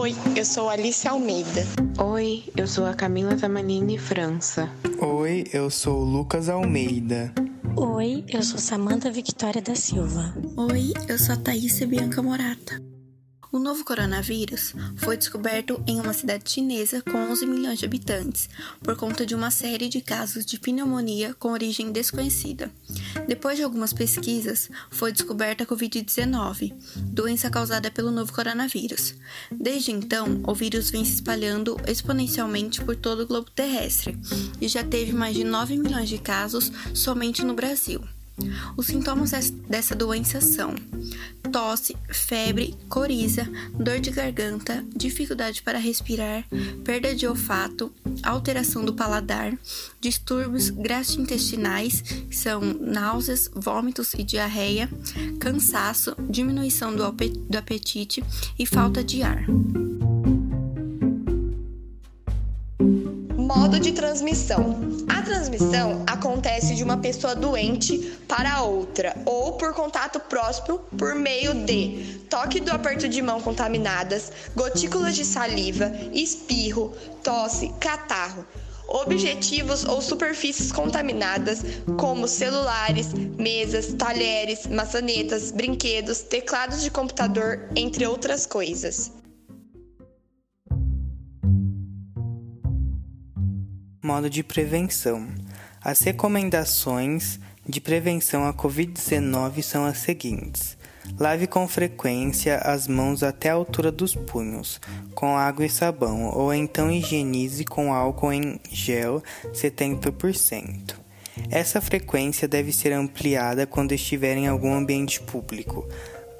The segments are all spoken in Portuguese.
Oi, eu sou Alice Almeida. Oi, eu sou a Camila Tamanini França. Oi, eu sou o Lucas Almeida. Oi, eu sou Samanta Victoria da Silva. Oi, eu sou a Thaís Bianca Morata. O novo coronavírus foi descoberto em uma cidade chinesa com 11 milhões de habitantes, por conta de uma série de casos de pneumonia com origem desconhecida. Depois de algumas pesquisas, foi descoberta a Covid-19, doença causada pelo novo coronavírus. Desde então, o vírus vem se espalhando exponencialmente por todo o globo terrestre e já teve mais de 9 milhões de casos somente no Brasil. Os sintomas dessa doença são tosse, febre, coriza, dor de garganta, dificuldade para respirar, perda de olfato, alteração do paladar, distúrbios gastrointestinais, são náuseas, vômitos e diarreia, cansaço, diminuição do apetite e falta de ar. Modo de transmissão. A transmissão acontece de uma pessoa doente para outra ou por contato próximo por meio de toque do aperto de mão contaminadas, gotículas de saliva, espirro, tosse, catarro. Objetivos ou superfícies contaminadas, como celulares, mesas, talheres, maçanetas, brinquedos, teclados de computador, entre outras coisas. Modo de prevenção. As recomendações de prevenção à Covid-19 são as seguintes: lave com frequência as mãos até a altura dos punhos, com água e sabão, ou então higienize com álcool em gel 70%. Essa frequência deve ser ampliada quando estiver em algum ambiente público,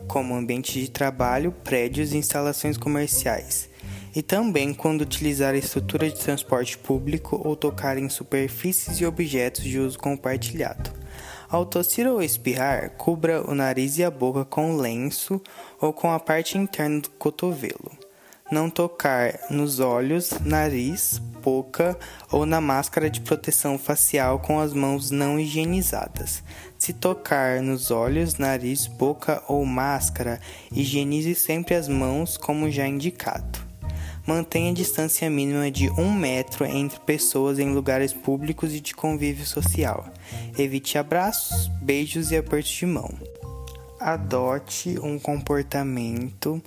como ambiente de trabalho, prédios e instalações comerciais e também quando utilizar a estrutura de transporte público ou tocar em superfícies e objetos de uso compartilhado. Ao tossir ou espirrar, cubra o nariz e a boca com lenço ou com a parte interna do cotovelo. Não tocar nos olhos, nariz, boca ou na máscara de proteção facial com as mãos não higienizadas. Se tocar nos olhos, nariz, boca ou máscara, higienize sempre as mãos, como já indicado. Mantenha a distância mínima de um metro entre pessoas em lugares públicos e de convívio social. Evite abraços, beijos e apertos de mão. Adote um comportamento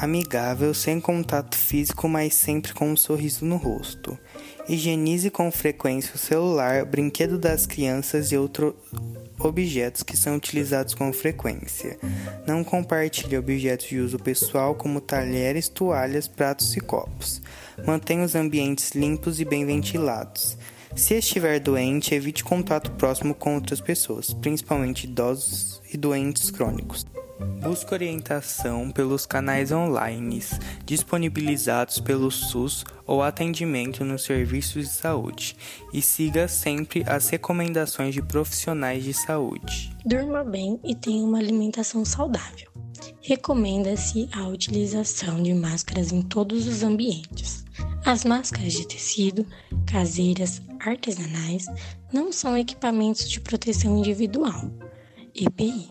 amigável, sem contato físico, mas sempre com um sorriso no rosto. Higienize com frequência o celular, brinquedo das crianças e outro, objetos que são utilizados com frequência. Não compartilhe objetos de uso pessoal como talheres, toalhas, pratos e copos. Mantenha os ambientes limpos e bem ventilados. Se estiver doente, evite contato próximo com outras pessoas, principalmente idosos e doentes crônicos. Busque orientação pelos canais online disponibilizados pelo SUS ou atendimento nos serviços de saúde e siga sempre as recomendações de profissionais de saúde. Durma bem e tenha uma alimentação saudável. Recomenda-se a utilização de máscaras em todos os ambientes. As máscaras de tecido, caseiras, artesanais, não são equipamentos de proteção individual, EPI,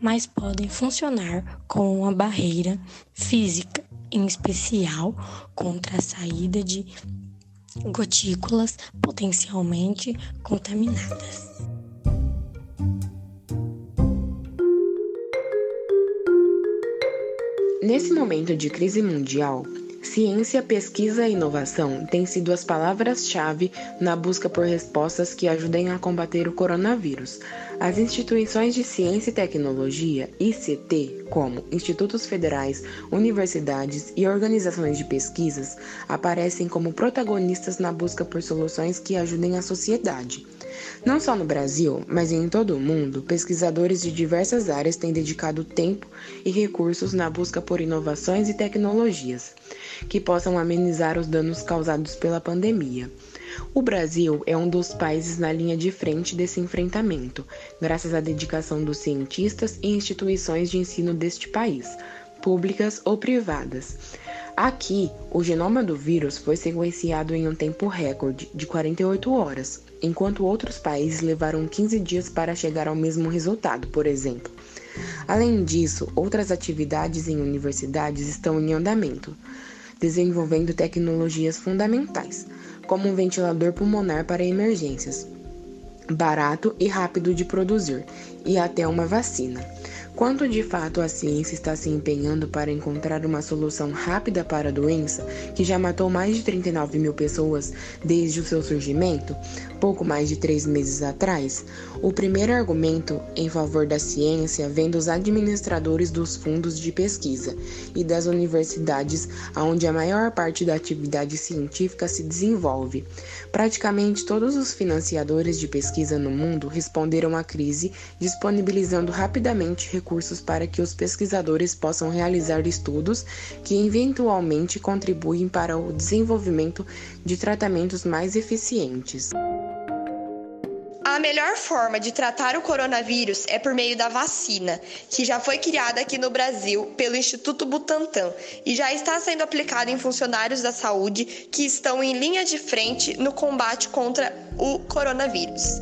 mas podem funcionar como uma barreira física, em especial contra a saída de gotículas potencialmente contaminadas. Nesse momento de crise mundial, Ciência, pesquisa e inovação têm sido as palavras-chave na busca por respostas que ajudem a combater o coronavírus. As instituições de ciência e tecnologia, ICT, como institutos federais, universidades e organizações de pesquisas, aparecem como protagonistas na busca por soluções que ajudem a sociedade. Não só no Brasil, mas em todo o mundo, pesquisadores de diversas áreas têm dedicado tempo e recursos na busca por inovações e tecnologias que possam amenizar os danos causados pela pandemia. O Brasil é um dos países na linha de frente desse enfrentamento, graças à dedicação dos cientistas e instituições de ensino deste país, públicas ou privadas. Aqui, o genoma do vírus foi sequenciado em um tempo recorde de 48 horas, enquanto outros países levaram 15 dias para chegar ao mesmo resultado, por exemplo. Além disso, outras atividades em universidades estão em andamento, desenvolvendo tecnologias fundamentais, como um ventilador pulmonar para emergências, barato e rápido de produzir, e até uma vacina. Quanto de fato a ciência está se empenhando para encontrar uma solução rápida para a doença, que já matou mais de 39 mil pessoas desde o seu surgimento, pouco mais de três meses atrás, o primeiro argumento em favor da ciência vem dos administradores dos fundos de pesquisa e das universidades, onde a maior parte da atividade científica se desenvolve. Praticamente todos os financiadores de pesquisa no mundo responderam à crise, disponibilizando rapidamente recursos recursos para que os pesquisadores possam realizar estudos que eventualmente contribuem para o desenvolvimento de tratamentos mais eficientes. A melhor forma de tratar o coronavírus é por meio da vacina, que já foi criada aqui no Brasil pelo Instituto Butantan e já está sendo aplicada em funcionários da saúde que estão em linha de frente no combate contra o coronavírus.